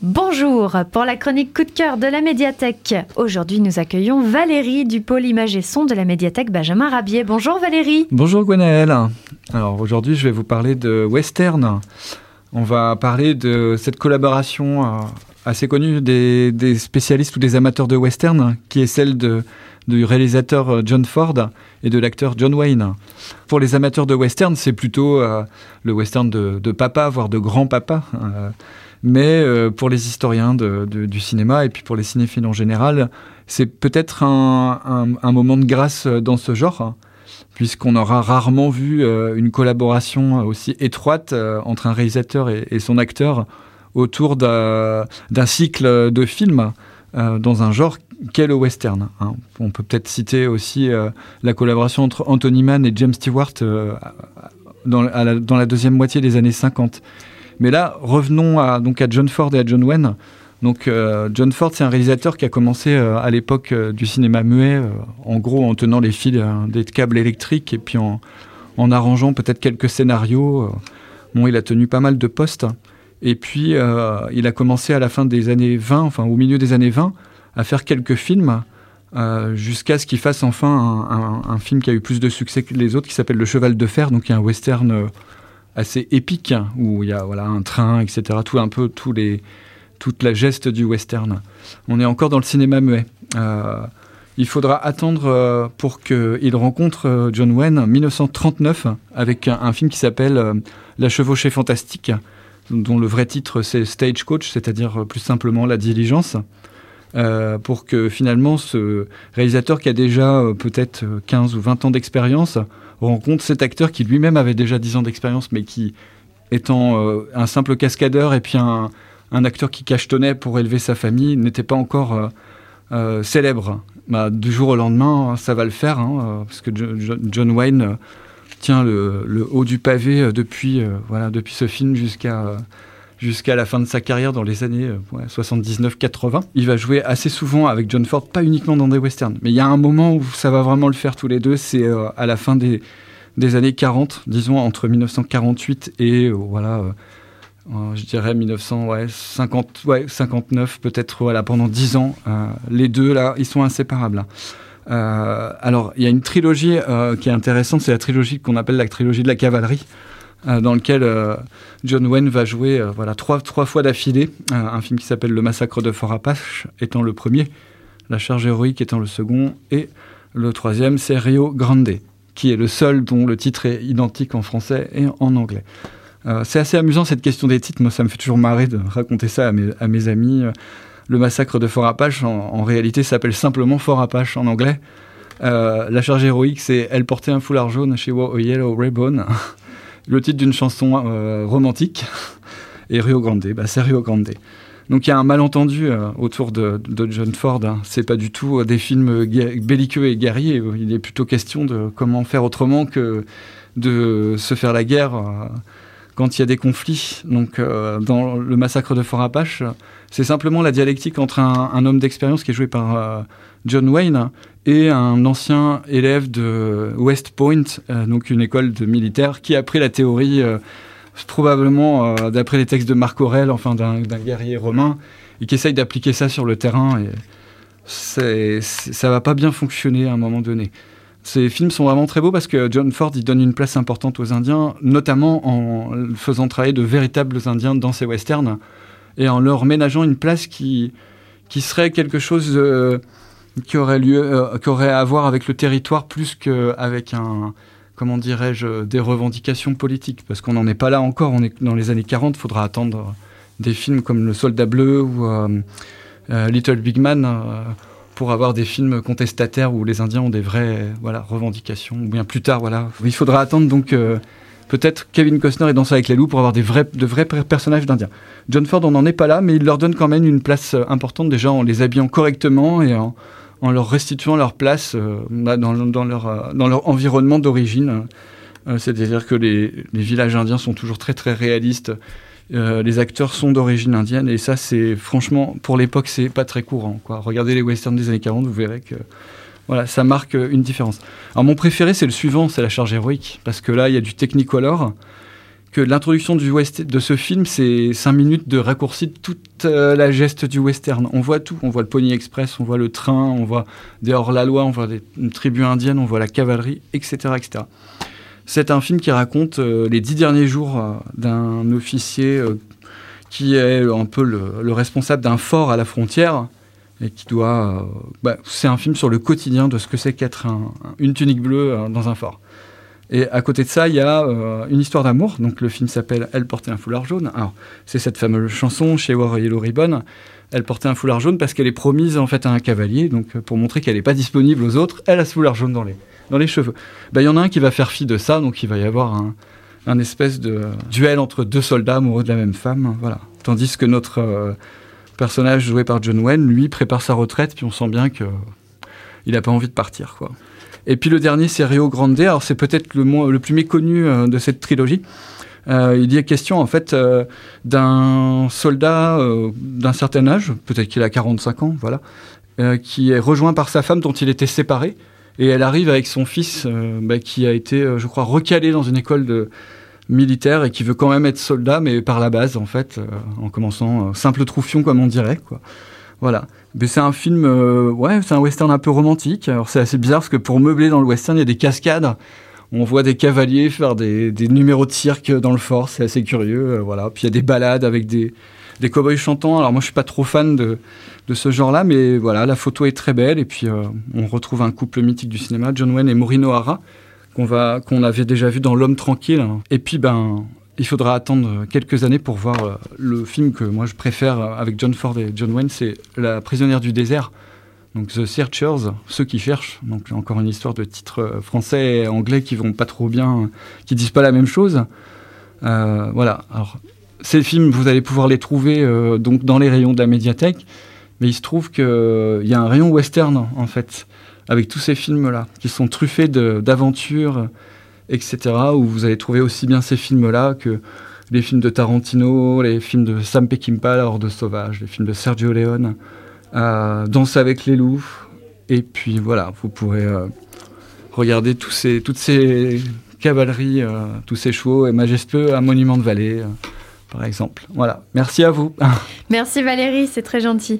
Bonjour, pour la chronique coup de cœur de la médiathèque. Aujourd'hui, nous accueillons Valérie du pôle image et son de la médiathèque Benjamin Rabier. Bonjour Valérie. Bonjour Gwenaëlle. Alors aujourd'hui, je vais vous parler de western. On va parler de cette collaboration euh, assez connue des, spécialistes ou des amateurs de western, qui est celle de, du réalisateur euh, John Ford et de l'acteur John Wayne. Pour les amateurs de western, c'est plutôt euh, le western de, papa, voire de grand-papa. Mais euh, pour les historiens du cinéma et puis pour les cinéphiles en général, c'est peut-être un, moment de grâce dans ce genre, hein, puisqu'on aura rarement vu une collaboration aussi étroite entre un réalisateur et, son acteur autour d'un cycle de films dans un genre qu'est le western. Hein. On peut peut-être citer aussi la collaboration entre Anthony Mann et James Stewart dans, dans, la, deuxième moitié des années 50. Mais là, revenons à, donc à John Ford et à John Wayne. Donc euh, John Ford, c'est un réalisateur qui a commencé euh, à l'époque euh, du cinéma muet, en gros en tenant les fils des câbles électriques et puis en, en arrangeant peut-être quelques scénarios. bon, il a tenu pas mal de postes. Et puis il a commencé à la fin des années 20, enfin au milieu des années 20, à faire quelques films. jusqu'à ce qu'il fasse enfin un, film qui a eu plus de succès que les autres, qui s'appelle Le Cheval de Fer, donc il y a un western assez épique où il y a voilà un train, etc. Tout un peu toute la geste du western. On est encore dans le cinéma muet. Euh, il faudra attendre euh, pour qu'il rencontre euh, John Wayne en 1939 avec un, film qui s'appelle La chevauchée fantastique, dont le vrai titre c'est Stagecoach, c'est-à-dire plus simplement La diligence. pour que finalement ce réalisateur qui a déjà peut-être 15 ou 20 ans d'expérience rencontre cet acteur qui lui-même avait déjà 10 ans d'expérience, mais qui, étant euh, un simple cascadeur et puis un, acteur qui cachetonnait pour élever sa famille, n'était pas encore euh, euh, célèbre. Bah, du jour au lendemain, ça va le faire, hein, parce que John Wayne tient le, haut du pavé depuis, voilà, depuis ce film jusqu'à jusqu'à la fin de sa carrière dans les années 79-80. Il va jouer assez souvent avec John Ford, pas uniquement dans des westerns, mais il y a un moment où ça va vraiment le faire tous les deux, c'est euh, à la fin des, des années 40, disons entre 1948 et euh, voilà, euh, je dirais 1950, ouais, 59 peut-être voilà pendant 10 ans. les deux là, ils sont inséparables. Alors il y a une trilogie qui est intéressante, c'est la trilogie qu'on appelle la trilogie de la cavalerie. Euh, dans lequel euh, John Wayne va jouer euh, voilà, trois, trois fois d'affilée. un film qui s'appelle Le Massacre de Fort Apache étant le premier, La Charge héroïque étant le second, et le troisième, c'est Rio Grande, qui est le seul dont le titre est identique en français et en anglais. c'est assez amusant cette question des titres. Moi, ça me fait toujours marrer de raconter ça à mes amis. Le massacre de Fort Apache, en, réalité, s'appelle simplement Fort Apache en anglais. la charge héroïque, c'est Elle portait un foulard jaune chez a Yellow Ribbon le titre d'une chanson euh, romantique. Et Rio Grande, bah, c'est Rio Grande. Donc il y a un malentendu euh, autour de, John Ford. Hein. C'est pas du tout euh, des films belliqueux et guerriers. Il est plutôt question de comment faire autrement que de se faire la guerre quand il y a des conflits. Donc dans le massacre de Fort Apache, c'est simplement la dialectique entre un, homme d'expérience qui est joué par John Wayne et un ancien élève de West Point, euh, donc une école de militaires, qui a pris la théorie, euh, probablement euh, d'après les textes de Marc Aurèle, enfin d'un guerrier romain, et qui essaye d'appliquer ça sur le terrain. Et ça va pas bien fonctionner à un moment donné. Ces films sont vraiment très beaux parce que John Ford il donne une place importante aux Indiens, notamment en faisant travailler de véritables Indiens dans ses westerns et en leur ménageant une place qui, qui serait quelque chose qui aurait lieu, euh, qui aurait à voir avec le territoire plus qu'avec un, comment dirais-je, des revendications politiques, parce qu'on n'en est pas là encore. On est dans les années 40. Il faudra attendre des films comme Le Soldat Bleu ou euh, euh, Little Big Man pour avoir des films contestataires où les Indiens ont des vraies voilà revendications. Ou bien plus tard, voilà. Il faudra attendre donc peut-être Kevin Costner et Danse avec les loups pour avoir des vrais, de vrais personnages d'Indiens. John Ford, on n'en est pas là, mais il leur donne quand même une place importante déjà en les habillant correctement et en, en leur restituant leur place euh, bah, dans, leur, euh, dans leur environnement d'origine. Euh, c'est-à-dire que les, villages indiens sont toujours très très réalistes. Les acteurs sont d'origine indienne et ça c'est franchement pour l'époque c'est pas très courant quoi. Regardez les westerns des années 40, vous verrez que voilà, ça marque une différence. Alors mon préféré c'est le suivant, c'est la charge héroïque parce que là il y a du technicolor que l'introduction de ce film, c'est 5 minutes de raccourci de toute euh, la geste du western. On voit tout. On voit le Pony Express, on voit le train, on voit des hors-la-loi, on voit des tribus indiennes, on voit la cavalerie, etc. etc. C'est un film qui raconte euh, les dix derniers jours euh, d'un officier qui est un peu le, responsable d'un fort à la frontière et qui doit. Bah, c'est un film sur le quotidien de ce que c'est qu'être une tunique bleue dans un fort. Et à côté de ça, il y a euh, une histoire d'amour. Donc le film s'appelle Elle portait un foulard jaune. Alors c'est cette fameuse chanson chez War Yellow Ribbon. Elle portait un foulard jaune parce qu'elle est promise en fait à un cavalier. Donc pour montrer qu'elle n'est pas disponible aux autres, elle a ce foulard jaune dans les, dans les cheveux. Ben, il y en a un qui va faire fi de ça, donc il va y avoir un, espèce de duel entre deux soldats amoureux de la même femme. Voilà. Tandis que notre euh, personnage joué par John Wayne, lui, prépare sa retraite, puis on sent bien que il n'a pas envie de partir. quoi. Et puis le dernier, c'est Rio Grande. Alors c'est peut-être le, le, plus méconnu euh, de cette trilogie. Euh, il y a question en fait euh, d'un soldat d'un certain âge, peut-être qu'il a 45 ans, voilà, qui est rejoint par sa femme dont il était séparé. Et elle arrive avec son fils bah, qui a été, je crois, recalé dans une école militaire et qui veut quand même être soldat, mais par la base en fait, en commençant simple troufion comme on dirait. Voilà. Mais c'est un film, euh, ouais, c'est un western un peu romantique. Alors c'est assez bizarre parce que pour meubler dans le western, il y a des cascades. On voit des cavaliers faire des, numéros de cirque dans le fort, c'est assez curieux. Euh, voilà. Puis il y a des balades avec des, des cowboys chantants. Alors moi, je suis pas trop fan de, ce genre-là, mais voilà, la photo est très belle. Et puis euh, on retrouve un couple mythique du cinéma, John Wayne et Maureen O'Hara, qu'on va, qu'on avait déjà vu dans L'homme tranquille. Et puis ben, il faudra attendre quelques années pour voir euh, le film que moi je préfère euh, avec John Ford et John Wayne, c'est La prisonnière du désert. Donc The Searchers, ceux qui cherchent. Donc encore une histoire de titres français et anglais qui vont pas trop bien, qui disent pas la même chose. voilà. Alors ces films, vous allez pouvoir les trouver donc dans les rayons de la médiathèque, mais il se trouve qu'il y a un rayon western en fait avec tous ces films là qui sont truffés d'aventures etc., où vous allez trouver aussi bien ces films-là que les films de Tarantino, les films de Sam Peckinpah, Hors de Sauvage, les films de Sergio Leone, euh, Danse avec les loups, et puis voilà, vous pourrez euh, regarder toutes ces cavaleries, euh, tous ces chevaux et majestueux, un monument de vallée, par exemple. Voilà, merci à vous. Merci Valérie, c'est très gentil.